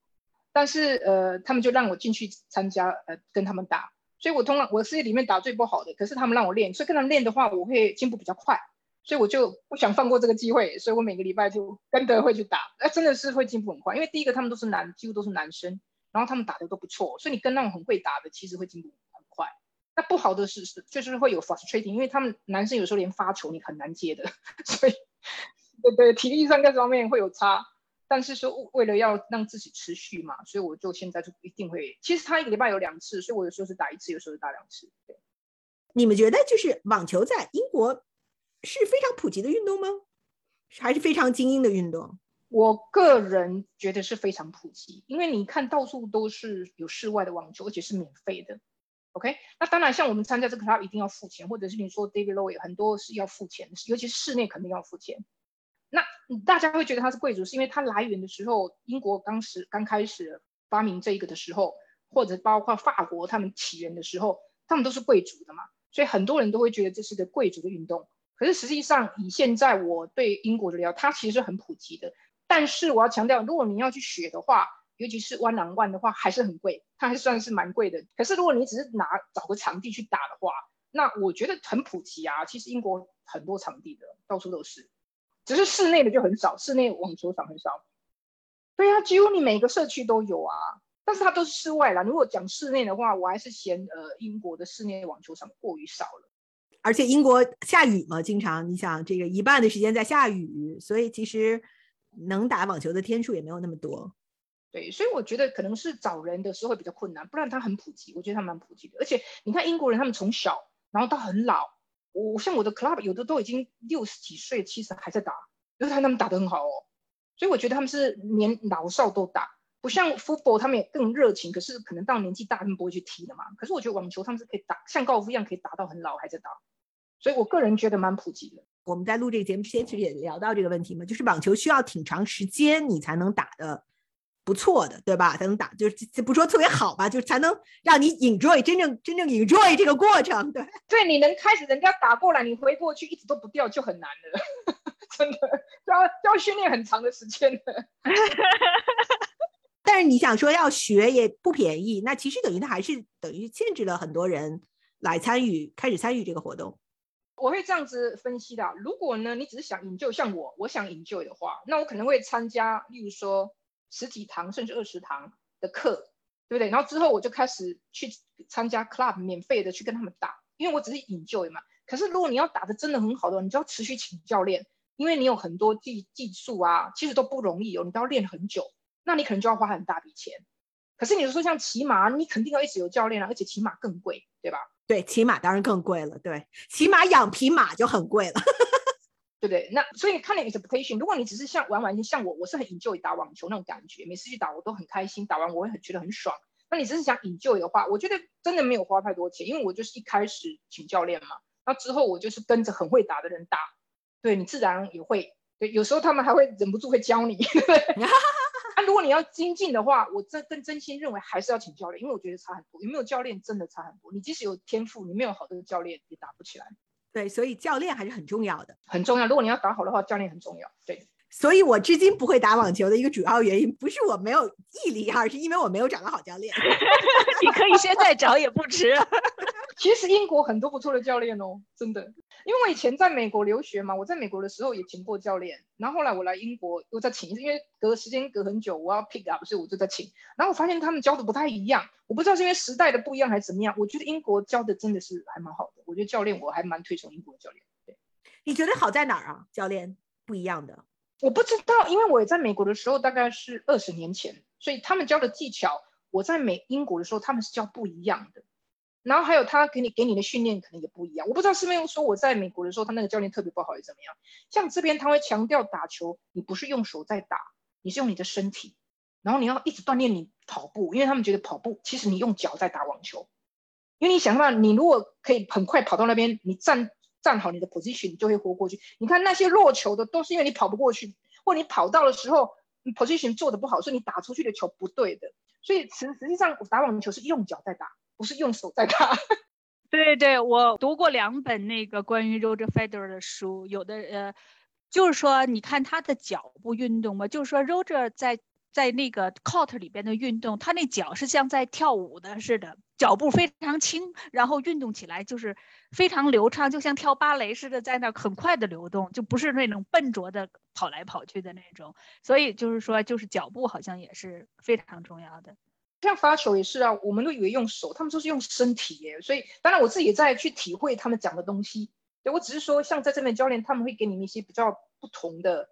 但是呃，他们就让我进去参加，呃，跟他们打。所以我通常我世界里面打最不好的，可是他们让我练，所以跟他们练的话，我会进步比较快，所以我就不想放过这个机会，所以我每个礼拜就 *laughs* 跟着会去打，那真的是会进步很快，因为第一个他们都是男，几乎都是男生，然后他们打的都不错，所以你跟那种很会打的，其实会进步。那不好的是是就是会有 frustrating，因为他们男生有时候连发球你很难接的，*laughs* 所以对对，体力上各方面会有差。但是说为了要让自己持续嘛，所以我就现在就一定会。其实他一个礼拜有两次，所以我有时候是打一次，有时候是打两次。对，你们觉得就是网球在英国是非常普及的运动吗？还是非常精英的运动？我个人觉得是非常普及，因为你看到处都是有室外的网球，而且是免费的。OK，那当然像我们参加这个，他一定要付钱，或者是你说 David Low 很多是要付钱，尤其是室内肯定要付钱。那大家会觉得他是贵族，是因为他来源的时候，英国当时刚开始发明这个的时候，或者包括法国他们起源的时候，他们都是贵族的嘛，所以很多人都会觉得这是个贵族的运动。可是实际上，以现在我对英国的了解，它其实是很普及的。但是我要强调，如果你要去学的话，尤其是 one on one 的话，还是很贵，它还算是蛮贵的。可是如果你只是拿找个场地去打的话，那我觉得很普及啊。其实英国很多场地的，到处都是。只是室内的就很少，室内网球场很少。对啊，几乎你每个社区都有啊，但是它都是室外啦。如果讲室内的话，我还是嫌呃英国的室内网球场过于少了。而且英国下雨嘛，经常你想这个一半的时间在下雨，所以其实能打网球的天数也没有那么多。对，所以我觉得可能是找人的时候会比较困难，不然它很普及，我觉得它蛮普及的。而且你看英国人，他们从小然后到很老。我像我的 club 有的都已经六十几岁、七十还在打，就是他们打得很好哦，所以我觉得他们是年老少都打，不像 football 他们也更热情，可是可能到年纪大他们不会去踢的嘛。可是我觉得网球他们是可以打，像高尔夫一样可以打到很老还在打，所以我个人觉得蛮普及的。我们在录这个节目之前其实也聊到这个问题嘛，就是网球需要挺长时间你才能打的。不错的，对吧？才能打，就是不说特别好吧，就才能让你 enjoy 真正真正 enjoy 这个过程。对，对，你能开始人家打过来，你回过去一直都不掉就很难了，*laughs* 真的要要训练很长的时间的。*laughs* 但是你想说要学也不便宜，那其实等于他还是等于限制了很多人来参与，开始参与这个活动。我会这样子分析的：如果呢，你只是想引救，像我，我想引救的话，那我可能会参加，例如说。十几堂甚至二十堂的课，对不对？然后之后我就开始去参加 club 免费的去跟他们打，因为我只是引救嘛。可是如果你要打的真的很好的，你就要持续请教练，因为你有很多技技术啊，其实都不容易哦，你都要练很久，那你可能就要花很大笔钱。可是你说像骑马，你肯定要一直有教练啊，而且骑马更贵，对吧？对，骑马当然更贵了。对，骑马养匹马就很贵了。对不对？那所以看你 interpretation。如果你只是像玩玩，像我，我是很 enjoy 打网球那种感觉，每次去打我都很开心，打完我会很觉得很爽。那你只是想 enjoy 的话，我觉得真的没有花太多钱，因为我就是一开始请教练嘛，那之后我就是跟着很会打的人打，对你自然也会。对，有时候他们还会忍不住会教你。*laughs* 那 *laughs* 如果你要精进的话，我真更真心认为还是要请教练，因为我觉得差很多。有没有教练真的差很多？你即使有天赋，你没有好的教练也打不起来。对，所以教练还是很重要的，很重要。如果你要打好的话，教练很重要。对，所以我至今不会打网球的一个主要原因，不是我没有毅力，而是因为我没有找到好教练。*laughs* 你可以现在找也不迟。*laughs* 其实英国很多不错的教练哦，真的。因为我以前在美国留学嘛，我在美国的时候也请过教练，然后后来我来英国又再请一次，因为隔时间隔很久，我要 pick up，所以我就在请。然后我发现他们教的不太一样，我不知道是因为时代的不一样还是怎么样。我觉得英国教的真的是还蛮好的，我觉得教练我还蛮推崇英国的教练。对，你觉得好在哪儿啊？教练不一样的？我不知道，因为我在美国的时候大概是二十年前，所以他们教的技巧，我在美英国的时候他们是教不一样的。然后还有他给你给你的训练可能也不一样，我不知道是不是说我在美国的时候他那个教练特别不好，还是怎么样？像这边他会强调打球，你不是用手在打，你是用你的身体，然后你要一直锻炼你跑步，因为他们觉得跑步其实你用脚在打网球，因为你想办法，你如果可以很快跑到那边，你站站好你的 position，你就会活过去。你看那些落球的，都是因为你跑不过去，或你跑到的时候你 position 做的不好，所以你打出去的球不对的。所以实实际上打网球是用脚在打，不是用手在打。对对，我读过两本那个关于 Roger Federer 的书，有的呃，就是说你看他的脚步运动嘛，就是说 Roger 在在那个 court 里边的运动，他那脚是像在跳舞的似的，脚步非常轻，然后运动起来就是非常流畅，就像跳芭蕾似的，在那很快的流动，就不是那种笨拙的跑来跑去的那种。所以就是说，就是脚步好像也是非常重要的。像发球也是啊，我们都以为用手，他们都是用身体耶。所以当然我自己在去体会他们讲的东西。对我只是说，像在这边教练，他们会给你们一些比较不同的，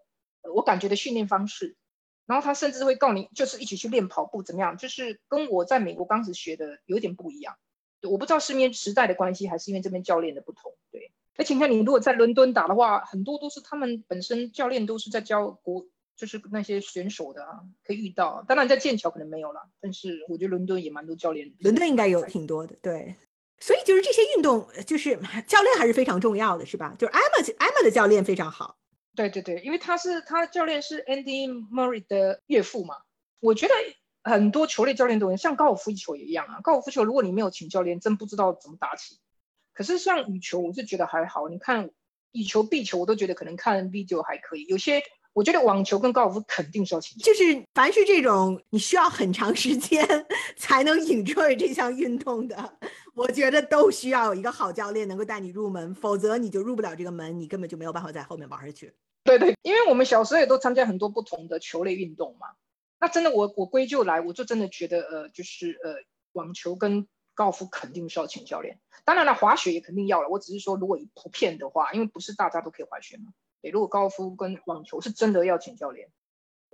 我感觉的训练方式。然后他甚至会告你，就是一起去练跑步怎么样？就是跟我在美国当时学的有点不一样。我不知道是因为时代的关系，还是因为这边教练的不同。对，而且你看，你如果在伦敦打的话，很多都是他们本身教练都是在教国。就是那些选手的啊，可以遇到。当然在剑桥可能没有了，但是我觉得伦敦也蛮多教练。伦敦应该有挺多的，对。所以就是这些运动，就是 *laughs* 教练还是非常重要的，是吧？就是 Emma Emma 的教练非常好。对对对，因为他是他教练是 Andy Murray 的岳父嘛。我觉得很多球类教练都像高尔夫球也一样啊。高尔夫球如果你没有请教练，真不知道怎么打起。可是像羽球，我是觉得还好。你看羽球、壁球，我都觉得可能看 video 还可以。有些。我觉得网球跟高尔夫肯定是要请教就是凡是这种你需要很长时间 *laughs* 才能 enjoy 这项运动的，我觉得都需要有一个好教练能够带你入门，否则你就入不了这个门，你根本就没有办法在后面玩下去。对对，因为我们小时候也都参加很多不同的球类运动嘛。那真的，我我归咎来，我就真的觉得，呃，就是呃，网球跟高尔夫肯定是要请教练。当然了，滑雪也肯定要了。我只是说，如果普遍的话，因为不是大家都可以滑雪嘛。如果高夫跟网球是真的要请教练。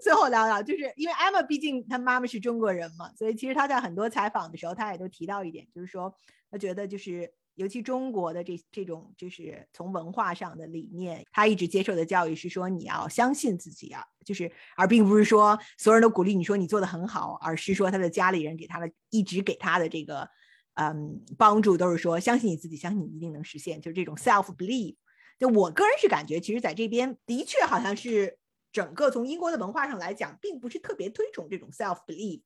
最后聊聊，就是因为 Emma 毕竟她妈妈是中国人嘛，所以其实她在很多采访的时候，她也都提到一点，就是说她觉得就是尤其中国的这这种就是从文化上的理念，她一直接受的教育是说你要相信自己啊，就是而并不是说所有人都鼓励你说你做的很好，而是说他的家里人给他的一直给他的这个嗯帮助都是说相信你自己，相信你一定能实现，就是这种 self believe。就我个人是感觉，其实在这边的确好像是整个从英国的文化上来讲，并不是特别推崇这种 self belief，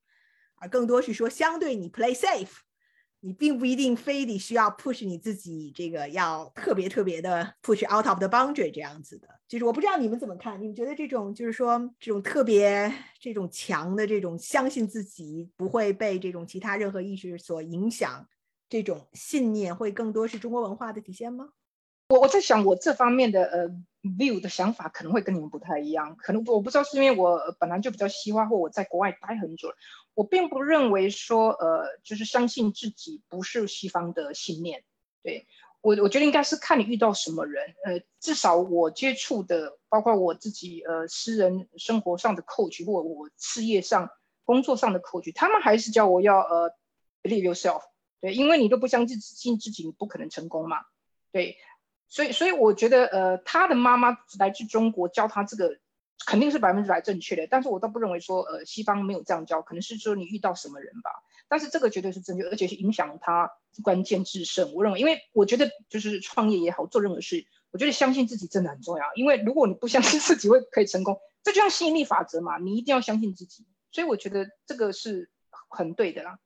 而更多是说相对你 play safe，你并不一定非得需要 push 你自己这个要特别特别的 push out of the boundary 这样子的。就是我不知道你们怎么看，你们觉得这种就是说这种特别这种强的这种相信自己不会被这种其他任何意识所影响，这种信念会更多是中国文化的体现吗？我我在想，我这方面的呃 view 的想法可能会跟你们不太一样，可能我不知道是因为我本来就比较西化，或我在国外待很久了。我并不认为说呃，就是相信自己不是西方的信念。对我，我觉得应该是看你遇到什么人。呃，至少我接触的，包括我自己呃私人生活上的 coach，或我事业上、工作上的 coach，他们还是叫我要呃 believe yourself。对，因为你都不相信信自己，你不可能成功嘛。对。所以，所以我觉得，呃，他的妈妈来自中国，教他这个肯定是百分之百正确的。但是我倒不认为说，呃，西方没有这样教，可能是说你遇到什么人吧。但是这个绝对是正确，而且是影响他关键制胜。我认为，因为我觉得就是创业也好，做任何事，我觉得相信自己真的很重要。因为如果你不相信自己会可以成功，这就像吸引力法则嘛，你一定要相信自己。所以我觉得这个是很对的啦。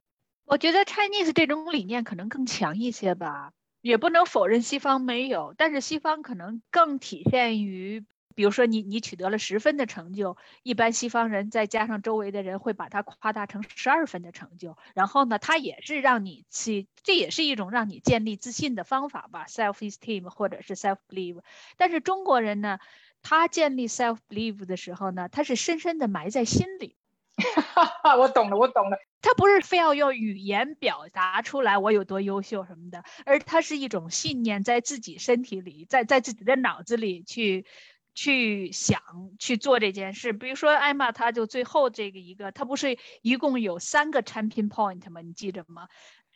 我觉得 Chinese 这种理念可能更强一些吧。也不能否认西方没有，但是西方可能更体现于，比如说你你取得了十分的成就，一般西方人再加上周围的人会把它夸大成十二分的成就，然后呢，它也是让你去，这也是一种让你建立自信的方法吧，self esteem 或者是 self believe。但是中国人呢，他建立 self believe 的时候呢，他是深深的埋在心里。哈 *laughs* 哈我懂了，我懂了。他不是非要用语言表达出来我有多优秀什么的，而他是一种信念，在自己身体里，在在自己的脑子里去去想去做这件事。比如说艾玛，他就最后这个一个，他不是一共有三个产品 point 吗？你记着吗？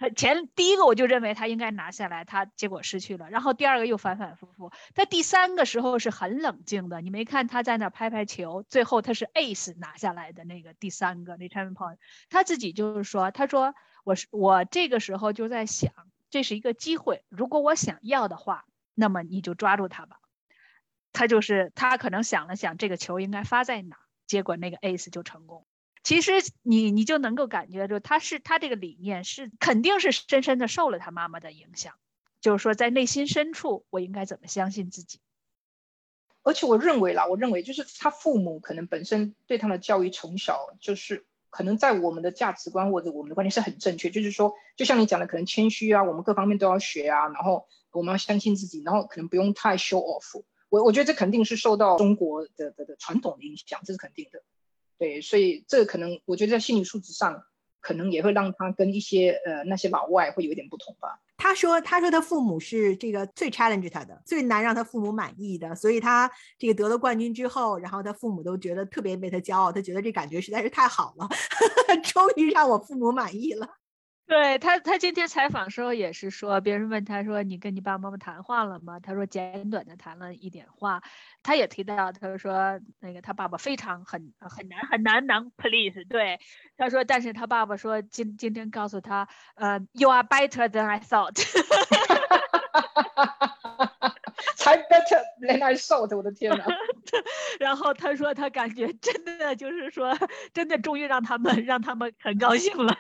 前第一个我就认为他应该拿下来，他结果失去了。然后第二个又反反复复。他第三个时候是很冷静的，你没看他在那拍拍球，最后他是 ace 拿下来的那个第三个那 turning point。他自己就是说，他说我是我这个时候就在想，这是一个机会，如果我想要的话，那么你就抓住它吧。他就是他可能想了想，这个球应该发在哪，结果那个 ace 就成功。其实你你就能够感觉就他是他这个理念是肯定是深深的受了他妈妈的影响，就是说在内心深处我应该怎么相信自己。而且我认为啦，我认为就是他父母可能本身对他的教育从小就是可能在我们的价值观或者我们的观念是很正确，就是说就像你讲的，可能谦虚啊，我们各方面都要学啊，然后我们要相信自己，然后可能不用太 show off。我我觉得这肯定是受到中国的的的传统的影响，这是肯定的。对，所以这个可能，我觉得在心理素质上，可能也会让他跟一些呃那些老外会有点不同吧。他说，他说他父母是这个最 challenge 他的，最难让他父母满意的，所以他这个得了冠军之后，然后他父母都觉得特别为他骄傲，他觉得这感觉实在是太好了，*laughs* 终于让我父母满意了。对他，他今天采访时候也是说，别人问他说：“你跟你爸爸妈妈谈话了吗？”他说：“简短的谈了一点话。”他也提到，他说：“那个他爸爸非常很很难很难能 please。”对，他说：“但是他爸爸说今今天告诉他，呃，you are better than I thought。*laughs* ”才 better than I thought，我的天哪！*laughs* 然后他说他感觉真的就是说，真的终于让他们让他们很高兴了。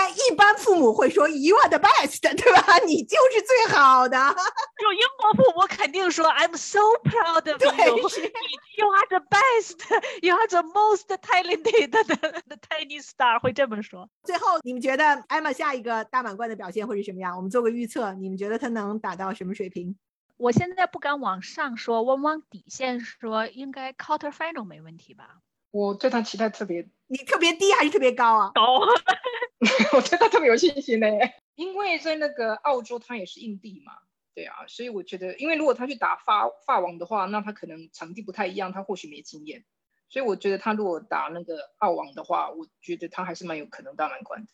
但一般父母会说 “You are the best”，对吧？你就是最好的。*laughs* 就英国父母肯定说 “I'm so proud of you”，“You *laughs* are the best”，“You are the most talented” 的 the tiny star 会这么说。最后，你们觉得艾玛下一个大满贯的表现会是什么样？我们做个预测，你们觉得她能达到什么水平？我现在不敢往上说，我往底线说，应该 quarter final 没问题吧？我对他期待特别，你特别低还是特别高啊？高。*laughs* 我对他特别有信心呢，*laughs* 因为在那个澳洲，他也是硬地嘛，对啊，所以我觉得，因为如果他去打法法王的话，那他可能场地不太一样，他或许没经验，所以我觉得他如果打那个澳王的话，我觉得他还是蛮有可能大满贯的。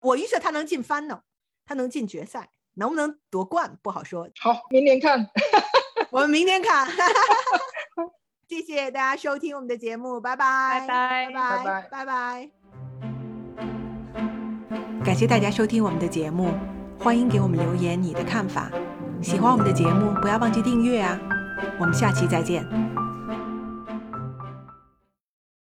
我预测他能进 final，他能进决赛，能不能夺冠不好说。好，明年看，*laughs* 我们明年看。谢谢大家收听我们的节目，拜拜，拜拜，拜拜，拜拜。感谢大家收听我们的节目，欢迎给我们留言你的看法。喜欢我们的节目，不要忘记订阅啊！我们下期再见。